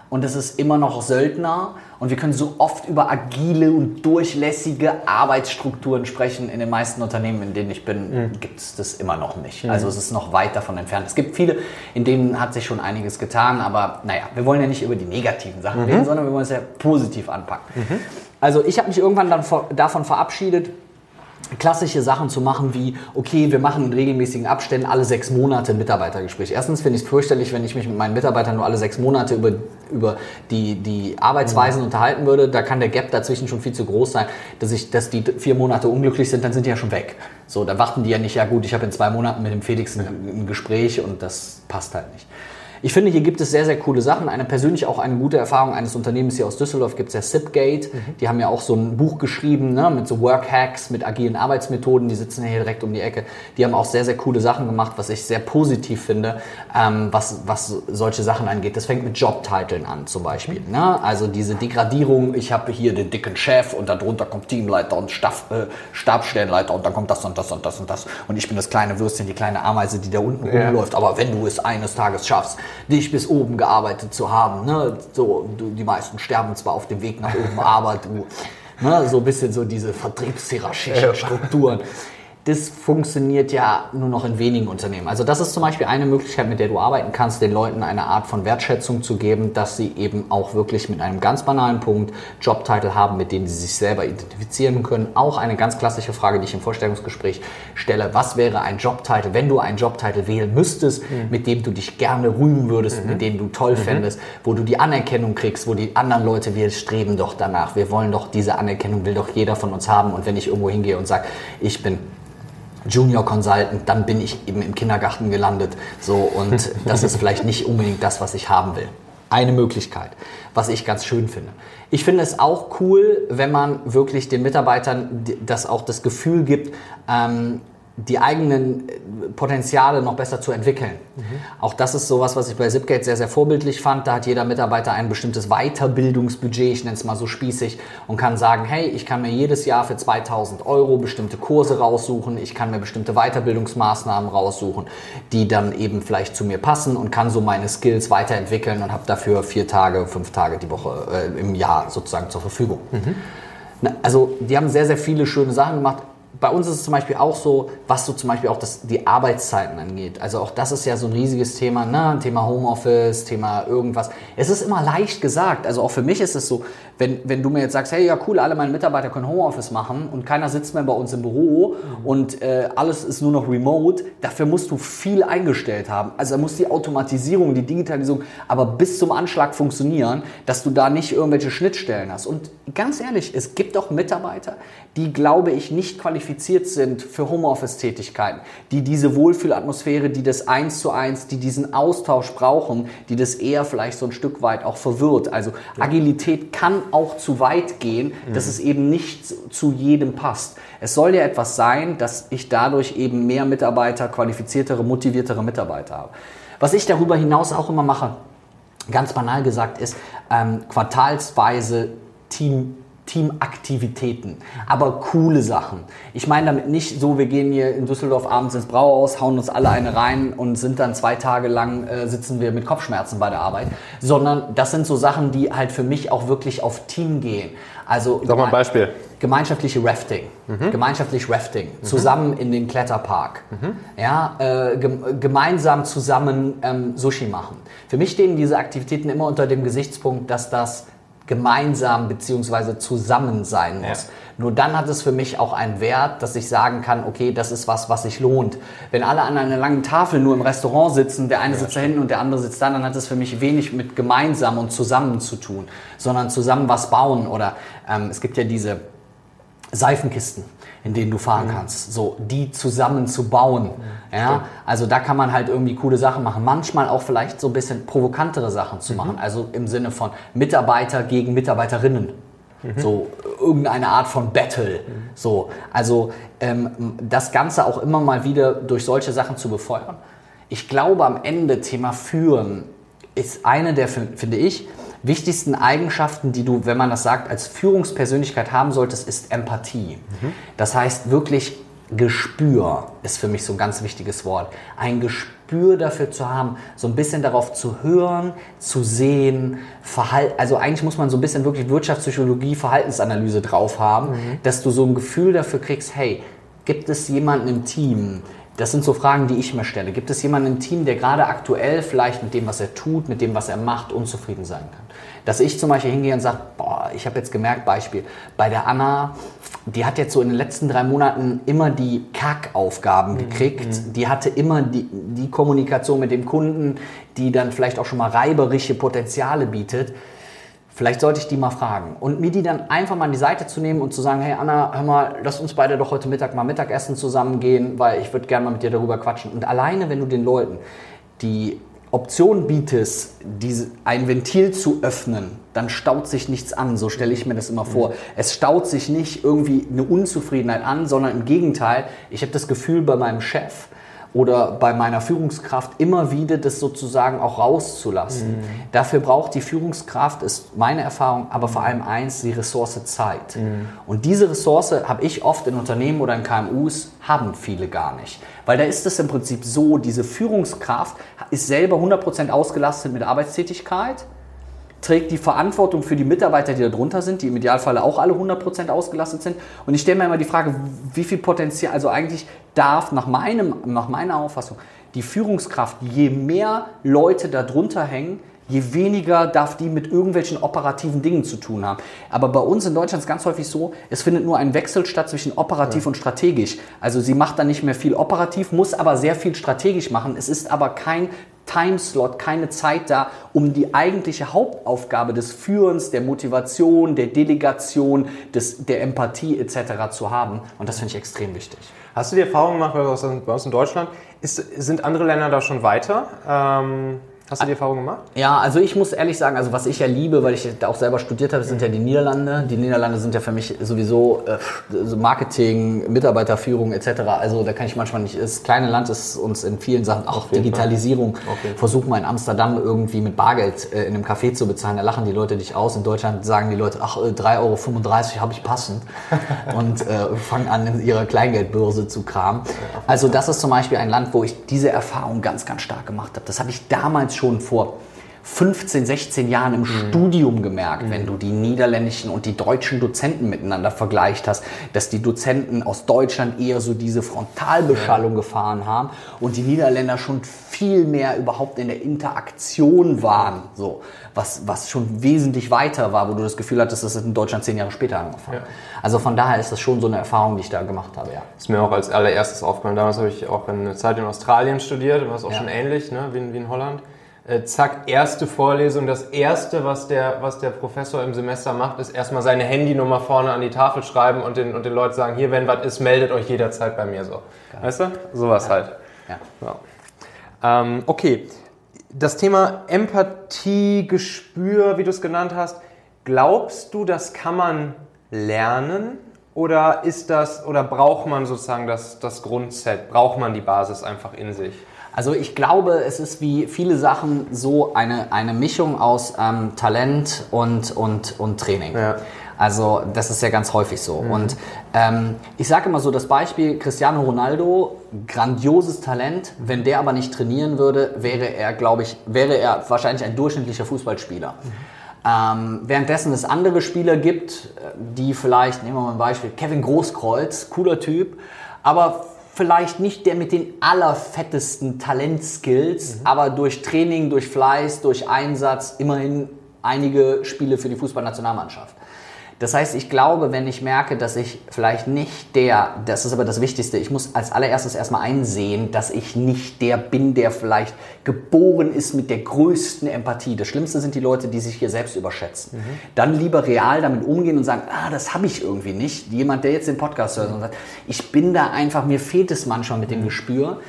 und es ist immer noch Söldner und wir können so oft über agile und durchlässige Arbeitsstrukturen sprechen. In den meisten Unternehmen, in denen ich bin, mhm. gibt es das immer noch nicht. Mhm. Also es ist noch weit davon entfernt. Es gibt viele, in denen hat sich schon einiges getan, aber naja, wir wollen ja nicht über die negativen Sachen mhm. reden, sondern wir wollen es ja positiv anpacken. Mhm. Also ich habe mich irgendwann dann davon verabschiedet, klassische Sachen zu machen wie, okay, wir machen in regelmäßigen Abständen alle sechs Monate ein Mitarbeitergespräch. Erstens finde ich es fürchterlich, wenn ich mich mit meinen Mitarbeitern nur alle sechs Monate über, über die, die Arbeitsweisen mhm. unterhalten würde. Da kann der Gap dazwischen schon viel zu groß sein, dass, ich, dass die vier Monate unglücklich sind, dann sind die ja schon weg. So, da warten die ja nicht, ja gut, ich habe in zwei Monaten mit dem Felix ein, ein Gespräch und das passt halt nicht. Ich finde, hier gibt es sehr, sehr coole Sachen. Eine persönlich auch eine gute Erfahrung eines Unternehmens hier aus Düsseldorf gibt es ja Zipgate. Mhm. Die haben ja auch so ein Buch geschrieben ne, mit so Work-Hacks, mit agilen Arbeitsmethoden. Die sitzen ja hier direkt um die Ecke. Die haben auch sehr, sehr coole Sachen gemacht, was ich sehr positiv finde, ähm, was, was solche Sachen angeht. Das fängt mit Jobtiteln an zum Beispiel. Mhm. Ne? Also diese Degradierung, ich habe hier den dicken Chef und darunter kommt Teamleiter und Stab, äh, Stabstellenleiter und dann kommt das und das und das und das. Und ich bin das kleine Würstchen, die kleine Ameise, die da unten ja. rumläuft. Aber wenn du es eines Tages schaffst, dich bis oben gearbeitet zu haben. Ne? So, du, die meisten sterben zwar auf dem Weg nach oben, *laughs* aber du, ne? so ein bisschen so diese vertriebshierarchischen Strukturen das funktioniert ja nur noch in wenigen Unternehmen. Also das ist zum Beispiel eine Möglichkeit, mit der du arbeiten kannst, den Leuten eine Art von Wertschätzung zu geben, dass sie eben auch wirklich mit einem ganz banalen Punkt Jobtitel haben, mit denen sie sich selber identifizieren können. Auch eine ganz klassische Frage, die ich im Vorstellungsgespräch stelle. Was wäre ein Jobtitel, wenn du einen Jobtitel wählen müsstest, mhm. mit dem du dich gerne rühmen würdest, mhm. mit dem du toll mhm. fändest, wo du die Anerkennung kriegst, wo die anderen Leute, wir streben doch danach, wir wollen doch diese Anerkennung, will doch jeder von uns haben. Und wenn ich irgendwo hingehe und sage, ich bin Junior Consultant, dann bin ich eben im Kindergarten gelandet. So, und *laughs* das ist vielleicht nicht unbedingt das, was ich haben will. Eine Möglichkeit, was ich ganz schön finde. Ich finde es auch cool, wenn man wirklich den Mitarbeitern das auch das Gefühl gibt, ähm, die eigenen äh, Potenziale noch besser zu entwickeln. Mhm. Auch das ist sowas, was ich bei Zipgate sehr, sehr vorbildlich fand. Da hat jeder Mitarbeiter ein bestimmtes Weiterbildungsbudget, ich nenne es mal so spießig, und kann sagen, hey, ich kann mir jedes Jahr für 2000 Euro bestimmte Kurse raussuchen, ich kann mir bestimmte Weiterbildungsmaßnahmen raussuchen, die dann eben vielleicht zu mir passen und kann so meine Skills weiterentwickeln und habe dafür vier Tage, fünf Tage die Woche äh, im Jahr sozusagen zur Verfügung. Mhm. Also die haben sehr, sehr viele schöne Sachen gemacht bei uns ist es zum Beispiel auch so, was so zum Beispiel auch das, die Arbeitszeiten angeht. Also auch das ist ja so ein riesiges Thema, ne? Thema Homeoffice, Thema irgendwas. Es ist immer leicht gesagt. Also auch für mich ist es so, wenn, wenn du mir jetzt sagst, hey, ja cool, alle meine Mitarbeiter können Homeoffice machen und keiner sitzt mehr bei uns im Büro mhm. und äh, alles ist nur noch remote, dafür musst du viel eingestellt haben. Also da muss die Automatisierung, die Digitalisierung aber bis zum Anschlag funktionieren, dass du da nicht irgendwelche Schnittstellen hast. Und ganz ehrlich, es gibt auch Mitarbeiter, die, glaube ich, nicht qualifiziert sind für Homeoffice-Tätigkeiten, die diese Wohlfühlatmosphäre, die das eins zu eins, die diesen Austausch brauchen, die das eher vielleicht so ein Stück weit auch verwirrt. Also ja. Agilität kann auch zu weit gehen, dass mhm. es eben nicht zu jedem passt. Es soll ja etwas sein, dass ich dadurch eben mehr Mitarbeiter, qualifiziertere, motiviertere Mitarbeiter habe. Was ich darüber hinaus auch immer mache, ganz banal gesagt, ist ähm, quartalsweise Team Teamaktivitäten, aber coole Sachen. Ich meine damit nicht so, wir gehen hier in Düsseldorf abends ins Brauhaus, hauen uns alle eine rein und sind dann zwei Tage lang, äh, sitzen wir mit Kopfschmerzen bei der Arbeit, sondern das sind so Sachen, die halt für mich auch wirklich auf Team gehen. Also Sag mal ein Beispiel. Gemeinschaftliche Rafting, mhm. gemeinschaftlich Rafting, mhm. zusammen in den Kletterpark, mhm. ja, äh, gemeinsam zusammen ähm, Sushi machen. Für mich stehen diese Aktivitäten immer unter dem Gesichtspunkt, dass das gemeinsam bzw. zusammen sein muss. Ja. Nur dann hat es für mich auch einen Wert, dass ich sagen kann, okay, das ist was, was sich lohnt. Wenn alle an einer langen Tafel nur im Restaurant sitzen, der eine ja, sitzt da hinten und der andere sitzt da, dann hat es für mich wenig mit gemeinsam und zusammen zu tun, sondern zusammen was bauen oder ähm, es gibt ja diese Seifenkisten in denen du fahren mhm. kannst. So, die zusammen zu bauen. Mhm. Ja, also da kann man halt irgendwie coole Sachen machen. Manchmal auch vielleicht so ein bisschen provokantere Sachen zu mhm. machen. Also im Sinne von Mitarbeiter gegen Mitarbeiterinnen. Mhm. So irgendeine Art von Battle. Mhm. So, also ähm, das Ganze auch immer mal wieder durch solche Sachen zu befeuern. Ich glaube am Ende Thema Führen ist eine der, finde ich, wichtigsten Eigenschaften, die du, wenn man das sagt, als Führungspersönlichkeit haben solltest, ist Empathie. Mhm. Das heißt wirklich Gespür ist für mich so ein ganz wichtiges Wort. Ein Gespür dafür zu haben, so ein bisschen darauf zu hören, zu sehen, Verhalt, also eigentlich muss man so ein bisschen wirklich Wirtschaftspsychologie, Verhaltensanalyse drauf haben, mhm. dass du so ein Gefühl dafür kriegst, hey, gibt es jemanden im Team, das sind so Fragen, die ich mir stelle. Gibt es jemanden im Team, der gerade aktuell vielleicht mit dem, was er tut, mit dem, was er macht, unzufrieden sein kann? Dass ich zum Beispiel hingehe und sage, boah, ich habe jetzt gemerkt, Beispiel, bei der Anna, die hat jetzt so in den letzten drei Monaten immer die Kackaufgaben mhm. gekriegt. Mhm. Die hatte immer die, die Kommunikation mit dem Kunden, die dann vielleicht auch schon mal reiberische Potenziale bietet Vielleicht sollte ich die mal fragen. Und mir die dann einfach mal an die Seite zu nehmen und zu sagen, hey Anna, hör mal, lass uns beide doch heute Mittag mal Mittagessen zusammen gehen, weil ich würde gerne mal mit dir darüber quatschen. Und alleine, wenn du den Leuten die Option bietest, diese, ein Ventil zu öffnen, dann staut sich nichts an. So stelle ich mir das immer vor. Mhm. Es staut sich nicht irgendwie eine Unzufriedenheit an, sondern im Gegenteil, ich habe das Gefühl bei meinem Chef, oder bei meiner Führungskraft immer wieder das sozusagen auch rauszulassen. Mhm. Dafür braucht die Führungskraft, ist meine Erfahrung, aber vor allem eins, die Ressource Zeit. Mhm. Und diese Ressource habe ich oft in Unternehmen oder in KMUs, haben viele gar nicht. Weil da ist es im Prinzip so, diese Führungskraft ist selber 100% ausgelastet mit Arbeitstätigkeit trägt die Verantwortung für die Mitarbeiter, die da drunter sind, die im Idealfall auch alle 100% ausgelastet sind. Und ich stelle mir immer die Frage, wie viel Potenzial, also eigentlich darf nach, meinem, nach meiner Auffassung die Führungskraft, je mehr Leute da drunter hängen, je weniger darf die mit irgendwelchen operativen Dingen zu tun haben. Aber bei uns in Deutschland ist es ganz häufig so, es findet nur ein Wechsel statt zwischen operativ ja. und strategisch. Also sie macht dann nicht mehr viel operativ, muss aber sehr viel strategisch machen. Es ist aber kein Timeslot, keine Zeit da, um die eigentliche Hauptaufgabe des Führens, der Motivation, der Delegation, des, der Empathie etc. zu haben. Und das finde ich extrem wichtig. Hast du die Erfahrung gemacht bei uns in Deutschland? Ist, sind andere Länder da schon weiter? Ähm Hast du die Erfahrung gemacht? Ja, also ich muss ehrlich sagen, also was ich ja liebe, weil ich da auch selber studiert habe, sind ja die Niederlande. Die Niederlande sind ja für mich sowieso äh, Marketing, Mitarbeiterführung etc. Also da kann ich manchmal nicht. Das kleine Land ist uns in vielen Sachen auch Digitalisierung. Okay. Versuch mal in Amsterdam irgendwie mit Bargeld äh, in einem Café zu bezahlen. Da lachen die Leute dich aus. In Deutschland sagen die Leute, ach, 3,35 äh, Euro habe ich passend *laughs* und äh, fangen an, in ihrer Kleingeldbörse zu kramen. Also das ist zum Beispiel ein Land, wo ich diese Erfahrung ganz, ganz stark gemacht habe. Das habe ich damals schon vor 15, 16 Jahren im mhm. Studium gemerkt, mhm. wenn du die niederländischen und die deutschen Dozenten miteinander vergleicht hast, dass die Dozenten aus Deutschland eher so diese Frontalbeschallung ja. gefahren haben und die Niederländer schon viel mehr überhaupt in der Interaktion waren, so, was, was schon wesentlich weiter war, wo du das Gefühl hattest, das ist in Deutschland zehn Jahre später angefangen. Ja. Also von daher ist das schon so eine Erfahrung, die ich da gemacht habe, ja. Ist mir auch als allererstes aufgefallen. Damals habe ich auch eine Zeit in Australien studiert, war es auch ja. schon ähnlich, ne, wie, wie in Holland. Äh, zack, erste Vorlesung. Das erste, was der, was der Professor im Semester macht, ist erstmal seine Handynummer vorne an die Tafel schreiben und den, und den Leuten sagen, hier, wenn was ist, meldet euch jederzeit bei mir so. Geil. Weißt du? Sowas ja. halt. Ja. ja. Ähm, okay. Das Thema Empathie, Gespür, wie du es genannt hast, glaubst du, das kann man lernen? Oder ist das, oder braucht man sozusagen das, das Grundset, braucht man die Basis einfach in sich? Also ich glaube, es ist wie viele Sachen so eine, eine Mischung aus ähm, Talent und, und, und Training. Ja. Also das ist ja ganz häufig so. Mhm. Und ähm, ich sage immer so das Beispiel Cristiano Ronaldo, grandioses Talent. Wenn der aber nicht trainieren würde, wäre er, glaube ich, wäre er wahrscheinlich ein durchschnittlicher Fußballspieler. Mhm. Ähm, währenddessen es andere Spieler gibt, die vielleicht, nehmen wir mal ein Beispiel, Kevin Großkreuz, cooler Typ, aber vielleicht nicht der mit den allerfettesten Talentskills, mhm. aber durch Training, durch Fleiß, durch Einsatz immerhin einige Spiele für die Fußballnationalmannschaft. Das heißt, ich glaube, wenn ich merke, dass ich vielleicht nicht der, das ist aber das Wichtigste, ich muss als allererstes erstmal einsehen, dass ich nicht der bin, der vielleicht geboren ist mit der größten Empathie. Das Schlimmste sind die Leute, die sich hier selbst überschätzen. Mhm. Dann lieber real damit umgehen und sagen, ah, das habe ich irgendwie nicht. Jemand, der jetzt den Podcast hört und sagt, ich bin da einfach, mir fehlt es manchmal mit dem mhm. Gespür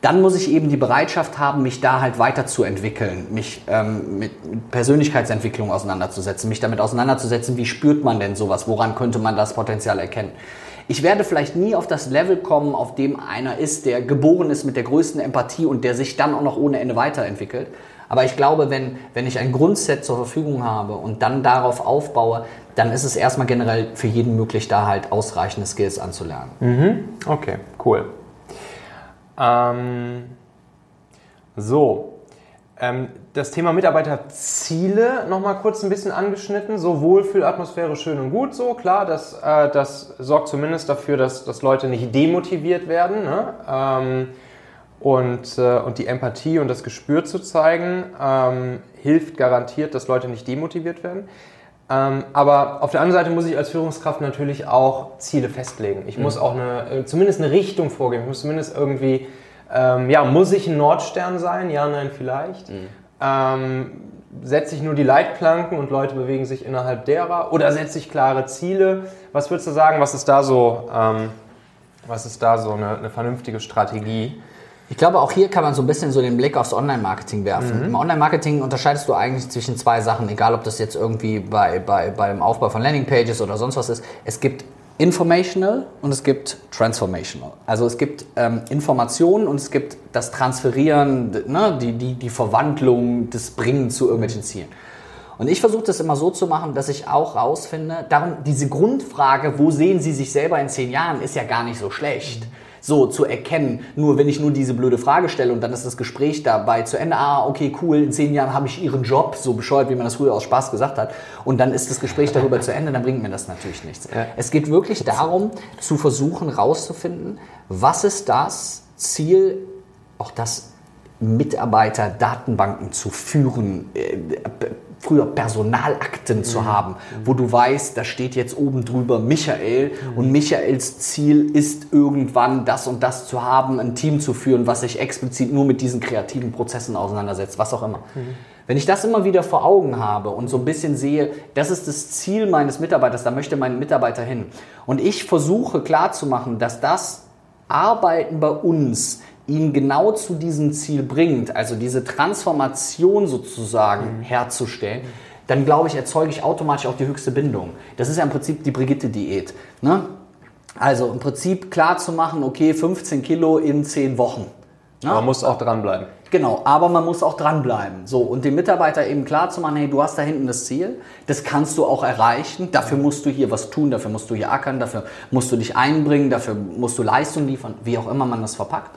dann muss ich eben die Bereitschaft haben, mich da halt weiterzuentwickeln, mich ähm, mit Persönlichkeitsentwicklung auseinanderzusetzen, mich damit auseinanderzusetzen, wie spürt man denn sowas, woran könnte man das Potenzial erkennen. Ich werde vielleicht nie auf das Level kommen, auf dem einer ist, der geboren ist mit der größten Empathie und der sich dann auch noch ohne Ende weiterentwickelt. Aber ich glaube, wenn, wenn ich ein Grundset zur Verfügung habe und dann darauf aufbaue, dann ist es erstmal generell für jeden möglich, da halt ausreichende Skills anzulernen. Mhm. Okay, cool. Ähm, so, ähm, das Thema Mitarbeiterziele nochmal kurz ein bisschen angeschnitten. So Wohlfühlatmosphäre schön und gut, so klar, das, äh, das sorgt zumindest dafür, dass, dass Leute nicht demotiviert werden. Ne? Ähm, und, äh, und die Empathie und das Gespür zu zeigen, ähm, hilft garantiert, dass Leute nicht demotiviert werden. Ähm, aber auf der anderen Seite muss ich als Führungskraft natürlich auch Ziele festlegen. Ich mhm. muss auch eine, äh, zumindest eine Richtung vorgeben. Ich muss zumindest irgendwie, ähm, ja, muss ich ein Nordstern sein? Ja, nein, vielleicht. Mhm. Ähm, setze ich nur die Leitplanken und Leute bewegen sich innerhalb derer? Oder setze ich klare Ziele? Was würdest du sagen, was ist da so, ähm, was ist da so eine, eine vernünftige Strategie? Ich glaube, auch hier kann man so ein bisschen so den Blick aufs Online-Marketing werfen. Mhm. Im Online-Marketing unterscheidest du eigentlich zwischen zwei Sachen, egal ob das jetzt irgendwie bei, bei, beim Aufbau von Landing-Pages oder sonst was ist. Es gibt Informational und es gibt Transformational. Also es gibt ähm, Informationen und es gibt das Transferieren, ne, die, die, die Verwandlung, das Bringen zu irgendwelchen Zielen. Und ich versuche das immer so zu machen, dass ich auch rausfinde, darum diese Grundfrage, wo sehen Sie sich selber in zehn Jahren, ist ja gar nicht so schlecht. Mhm so zu erkennen. Nur wenn ich nur diese blöde Frage stelle und dann ist das Gespräch dabei zu Ende, ah, okay, cool, in zehn Jahren habe ich Ihren Job, so bescheuert, wie man das früher aus Spaß gesagt hat, und dann ist das Gespräch darüber zu Ende, dann bringt mir das natürlich nichts. Ja. Es geht wirklich darum, zu versuchen, rauszufinden, was ist das Ziel, auch das Mitarbeiter Datenbanken zu führen, äh, früher Personalakten mhm. zu haben, wo du weißt, da steht jetzt oben drüber Michael mhm. und Michaels Ziel ist irgendwann das und das zu haben, ein Team zu führen, was sich explizit nur mit diesen kreativen Prozessen auseinandersetzt, was auch immer. Mhm. Wenn ich das immer wieder vor Augen habe und so ein bisschen sehe, das ist das Ziel meines Mitarbeiters, da möchte mein Mitarbeiter hin. Und ich versuche klarzumachen, dass das Arbeiten bei uns ihn genau zu diesem Ziel bringt, also diese Transformation sozusagen mhm. herzustellen, dann glaube ich, erzeuge ich automatisch auch die höchste Bindung. Das ist ja im Prinzip die Brigitte-Diät. Ne? Also im Prinzip klar zu machen, okay, 15 Kilo in 10 Wochen. Ne? Man muss auch dranbleiben. Genau, aber man muss auch dranbleiben. So, und dem Mitarbeiter eben klar zu machen, hey, du hast da hinten das Ziel, das kannst du auch erreichen, dafür musst du hier was tun, dafür musst du hier ackern, dafür musst du dich einbringen, dafür musst du Leistung liefern, wie auch immer man das verpackt.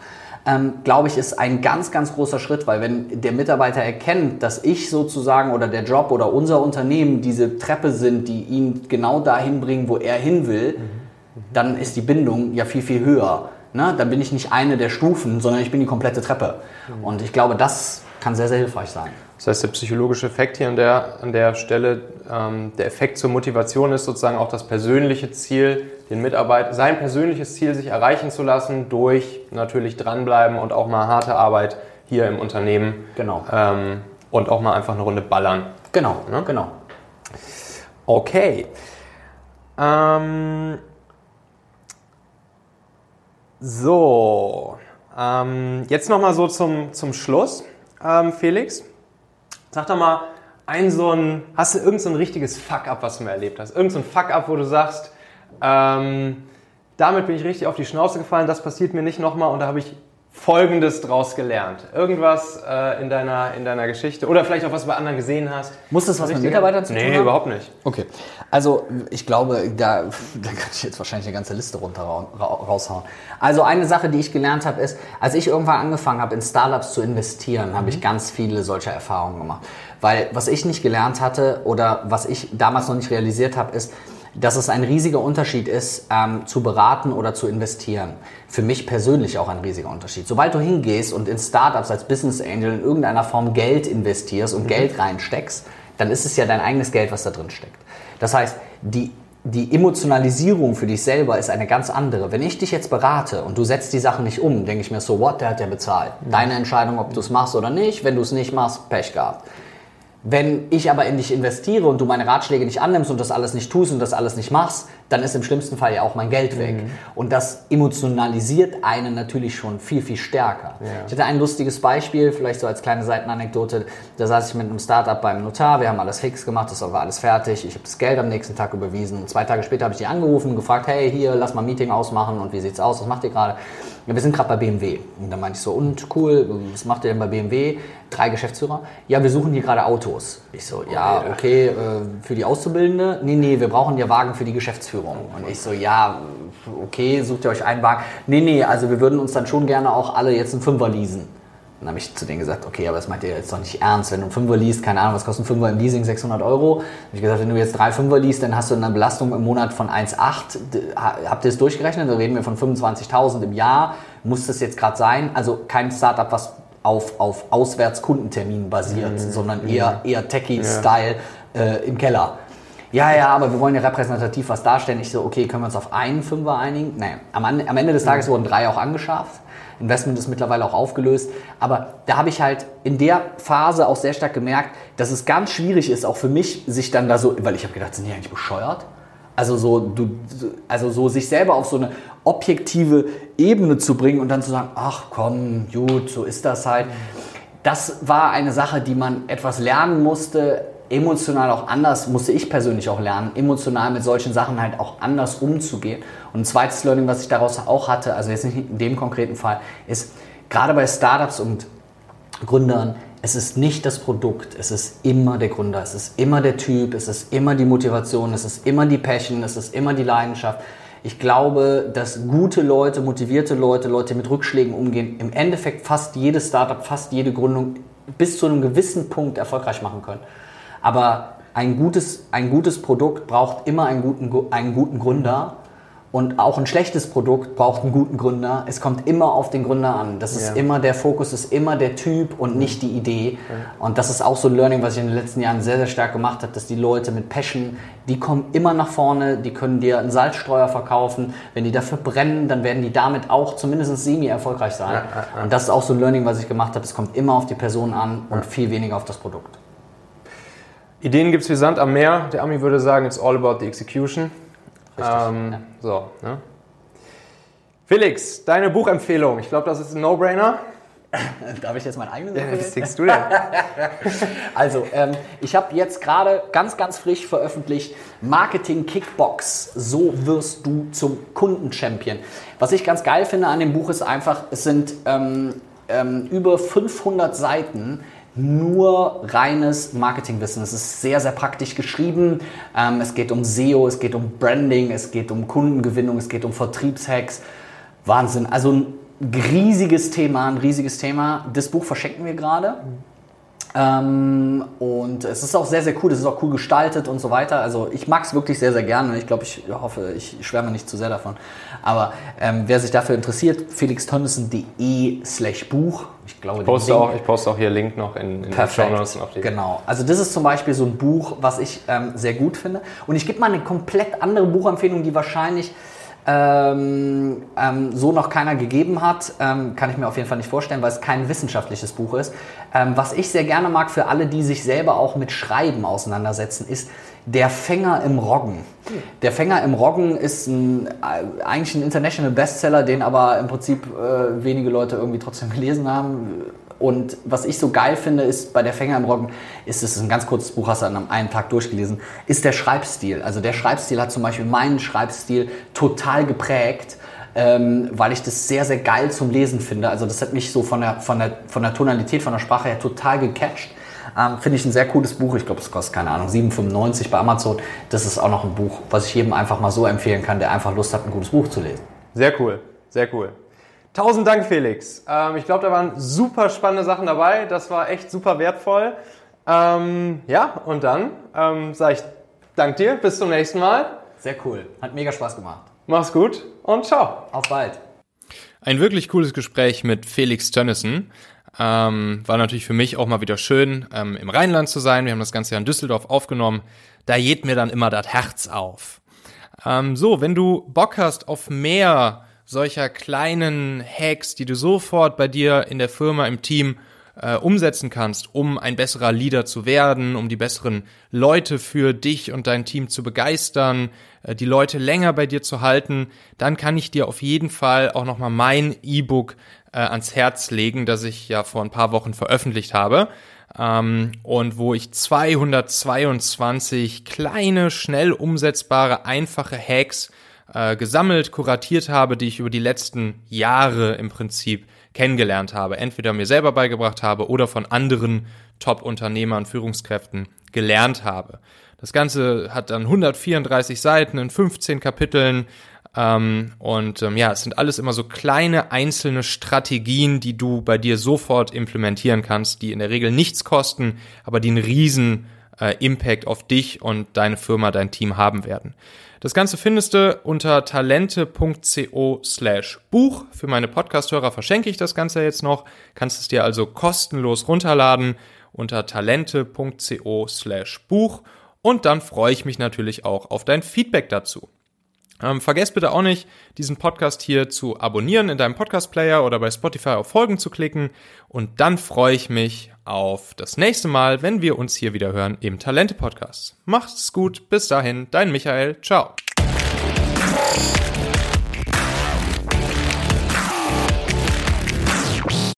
Ähm, glaube ich, ist ein ganz, ganz großer Schritt, weil wenn der Mitarbeiter erkennt, dass ich sozusagen oder der Job oder unser Unternehmen diese Treppe sind, die ihn genau dahin bringen, wo er hin will, mhm. dann ist die Bindung ja viel, viel höher. Ne? Dann bin ich nicht eine der Stufen, sondern ich bin die komplette Treppe. Mhm. Und ich glaube, das kann sehr, sehr hilfreich sein. Das heißt, der psychologische Effekt hier an der, an der Stelle, ähm, der Effekt zur Motivation ist sozusagen auch das persönliche Ziel, den Mitarbeiter, sein persönliches Ziel sich erreichen zu lassen durch natürlich dranbleiben und auch mal harte Arbeit hier im Unternehmen. Genau. Ähm, und auch mal einfach eine Runde ballern. Genau, ne? genau. Okay. Ähm, so, ähm, jetzt nochmal so zum, zum Schluss, ähm, Felix. Sag doch mal, ein so ein, hast du irgend so richtiges Fuck-up, was du mal erlebt hast? Irgend so Fuck-up, wo du sagst, ähm, damit bin ich richtig auf die Schnauze gefallen, das passiert mir nicht nochmal und da habe ich Folgendes draus gelernt? Irgendwas äh, in, deiner, in deiner Geschichte oder vielleicht auch was du bei anderen gesehen hast? Muss das was mit Mitarbeitern zu tun Nee, überhaupt nicht. Okay. Also ich glaube, da, da kann ich jetzt wahrscheinlich eine ganze Liste runter raushauen. Also eine Sache, die ich gelernt habe, ist, als ich irgendwann angefangen habe, in Startups zu investieren, mhm. habe ich mhm. ganz viele solcher Erfahrungen gemacht. Weil was ich nicht gelernt hatte oder was ich damals noch nicht realisiert habe, ist, dass es ein riesiger Unterschied ist, ähm, zu beraten oder zu investieren. Für mich persönlich auch ein riesiger Unterschied. Sobald du hingehst und in Startups als Business Angel in irgendeiner Form Geld investierst und mhm. Geld reinsteckst, dann ist es ja dein eigenes Geld, was da drin steckt. Das heißt, die, die Emotionalisierung für dich selber ist eine ganz andere. Wenn ich dich jetzt berate und du setzt die Sachen nicht um, denke ich mir so, what, der hat ja bezahlt. Mhm. Deine Entscheidung, ob du es machst oder nicht. Wenn du es nicht machst, Pech gehabt. Wenn ich aber in dich investiere und du meine Ratschläge nicht annimmst und das alles nicht tust und das alles nicht machst, dann ist im schlimmsten Fall ja auch mein Geld weg. Mhm. Und das emotionalisiert einen natürlich schon viel, viel stärker. Ja. Ich hatte ein lustiges Beispiel, vielleicht so als kleine Seitenanekdote. Da saß ich mit einem Startup beim Notar, wir haben alles fix gemacht, das war alles fertig. Ich habe das Geld am nächsten Tag überwiesen. Zwei Tage später habe ich die angerufen und gefragt, hey, hier, lass mal ein Meeting ausmachen und wie sieht's aus, was macht ihr gerade? Ja, wir sind gerade bei BMW. Und dann meinte ich so, und cool, was macht ihr denn bei BMW? Drei Geschäftsführer. Ja, wir suchen hier gerade Autos. Ich so, ja, okay, äh, für die Auszubildende? Nee, nee, wir brauchen ja Wagen für die Geschäftsführung. Und ich so, ja, okay, sucht ihr euch einen Wagen? Nee, nee, also wir würden uns dann schon gerne auch alle jetzt einen Fünfer leasen. Dann habe ich zu denen gesagt, okay, aber das meint ihr jetzt doch nicht ernst. Wenn du einen Fünfer liest, keine Ahnung, was kostet ein Fünfer im Leasing? 600 Euro. Habe ich gesagt, wenn du jetzt drei Fünfer liest, dann hast du eine Belastung im Monat von 1,8. Habt ihr es durchgerechnet? Da reden wir von 25.000 im Jahr. Muss das jetzt gerade sein? Also kein Startup, was auf, auf Auswärtskundenterminen basiert, mhm. sondern eher, eher Techie-Style ja. äh, im Keller. Ja, ja, aber wir wollen ja repräsentativ was darstellen. Ich so, okay, können wir uns auf einen Fünfer einigen? Naja, am, am Ende des Tages wurden drei auch angeschafft. Investment ist mittlerweile auch aufgelöst. Aber da habe ich halt in der Phase auch sehr stark gemerkt, dass es ganz schwierig ist, auch für mich, sich dann da so, weil ich habe gedacht, sind die eigentlich bescheuert? Also so, du, also so sich selber auf so eine objektive Ebene zu bringen und dann zu sagen, ach komm, gut, so ist das halt. Das war eine Sache, die man etwas lernen musste, emotional auch anders, musste ich persönlich auch lernen, emotional mit solchen Sachen halt auch anders umzugehen. Und ein zweites Learning, was ich daraus auch hatte, also jetzt nicht in dem konkreten Fall, ist gerade bei Startups und Gründern, es ist nicht das Produkt, es ist immer der Gründer, es ist immer der Typ, es ist immer die Motivation, es ist immer die Passion, es ist immer die Leidenschaft. Ich glaube, dass gute Leute, motivierte Leute, Leute mit Rückschlägen umgehen, im Endeffekt fast jedes Startup, fast jede Gründung bis zu einem gewissen Punkt erfolgreich machen können. Aber ein gutes, ein gutes Produkt braucht immer einen guten, einen guten Gründer. Und auch ein schlechtes Produkt braucht einen guten Gründer. Es kommt immer auf den Gründer an. Das ist ja. immer der Fokus, ist immer der Typ und nicht die Idee. Ja. Und das ist auch so ein Learning, was ich in den letzten Jahren sehr, sehr stark gemacht habe, dass die Leute mit Passion, die kommen immer nach vorne, die können dir einen Salzstreuer verkaufen. Wenn die dafür brennen, dann werden die damit auch zumindest semi erfolgreich sein. Ja, und das ist auch so ein Learning, was ich gemacht habe. Es kommt immer auf die Person an und viel weniger auf das Produkt. Ideen gibt es wie Sand am Meer. Der Ami würde sagen, it's all about the execution. Ähm, ja. So, ne? Felix, deine Buchempfehlung. Ich glaube, das ist ein No-Brainer. *laughs* Darf ich jetzt mein eigenes ja, Was denkst du denn? *laughs* also, ähm, ich habe jetzt gerade ganz, ganz frisch veröffentlicht Marketing Kickbox. So wirst du zum Kundenchampion. Was ich ganz geil finde an dem Buch ist einfach, es sind ähm, ähm, über 500 Seiten nur reines Marketingwissen. Es ist sehr, sehr praktisch geschrieben. Ähm, es geht um SEO, es geht um Branding, es geht um Kundengewinnung, es geht um Vertriebshacks. Wahnsinn. Also riesiges Thema, ein riesiges Thema. Das Buch verschenken wir gerade. Ähm, und es ist auch sehr, sehr cool, es ist auch cool gestaltet und so weiter. Also ich mag es wirklich sehr, sehr gerne. Ich glaube, ich hoffe, ich schwärme nicht zu sehr davon. Aber ähm, wer sich dafür interessiert, felixtönnissen.de slash Buch. Ich glaube, ich poste, auch, ich poste auch hier Link noch in, in den Show Notes. Genau. Also das ist zum Beispiel so ein Buch, was ich ähm, sehr gut finde. Und ich gebe mal eine komplett andere Buchempfehlung, die wahrscheinlich ähm, ähm, so noch keiner gegeben hat, ähm, kann ich mir auf jeden Fall nicht vorstellen, weil es kein wissenschaftliches Buch ist. Ähm, was ich sehr gerne mag für alle, die sich selber auch mit Schreiben auseinandersetzen, ist Der Fänger im Roggen. Der Fänger im Roggen ist ein, äh, eigentlich ein International Bestseller, den aber im Prinzip äh, wenige Leute irgendwie trotzdem gelesen haben und was ich so geil finde, ist bei der Fänger im Roggen, ist es ein ganz kurzes Buch, hast du an einem Tag durchgelesen, ist der Schreibstil. Also der Schreibstil hat zum Beispiel meinen Schreibstil total geprägt. Ähm, weil ich das sehr, sehr geil zum Lesen finde. Also das hat mich so von der, von der, von der Tonalität, von der Sprache her total gecatcht. Ähm, finde ich ein sehr cooles Buch. Ich glaube, es kostet, keine Ahnung, 7,95 bei Amazon. Das ist auch noch ein Buch, was ich jedem einfach mal so empfehlen kann, der einfach Lust hat, ein gutes Buch zu lesen. Sehr cool, sehr cool. Tausend Dank, Felix. Ähm, ich glaube, da waren super spannende Sachen dabei. Das war echt super wertvoll. Ähm, ja, und dann ähm, sage ich Dank dir. Bis zum nächsten Mal. Sehr cool. Hat mega Spaß gemacht. Mach's gut und ciao. Auf bald. Ein wirklich cooles Gespräch mit Felix Tönnissen. Ähm, war natürlich für mich auch mal wieder schön, ähm, im Rheinland zu sein. Wir haben das Ganze ja in Düsseldorf aufgenommen. Da geht mir dann immer das Herz auf. Ähm, so, wenn du Bock hast auf mehr solcher kleinen Hacks, die du sofort bei dir in der Firma, im Team äh, umsetzen kannst, um ein besserer Leader zu werden, um die besseren Leute für dich und dein Team zu begeistern, äh, die Leute länger bei dir zu halten, dann kann ich dir auf jeden Fall auch nochmal mein E-Book äh, ans Herz legen, das ich ja vor ein paar Wochen veröffentlicht habe. Ähm, und wo ich 222 kleine, schnell umsetzbare, einfache Hacks äh, gesammelt, kuratiert habe, die ich über die letzten Jahre im Prinzip kennengelernt habe. Entweder mir selber beigebracht habe oder von anderen Top-Unternehmern, Führungskräften gelernt habe. Das Ganze hat dann 134 Seiten in 15 Kapiteln. Ähm, und ähm, ja, es sind alles immer so kleine einzelne Strategien, die du bei dir sofort implementieren kannst, die in der Regel nichts kosten, aber die einen riesen äh, Impact auf dich und deine Firma, dein Team haben werden. Das Ganze findest du unter talente.co slash Buch. Für meine Podcasthörer verschenke ich das Ganze jetzt noch. Kannst es dir also kostenlos runterladen unter talente.co slash Buch. Und dann freue ich mich natürlich auch auf dein Feedback dazu. Ähm, vergesst bitte auch nicht, diesen Podcast hier zu abonnieren in deinem Podcast-Player oder bei Spotify auf Folgen zu klicken. Und dann freue ich mich auf das nächste Mal, wenn wir uns hier wieder hören im Talente-Podcast. Macht's gut, bis dahin, dein Michael, ciao.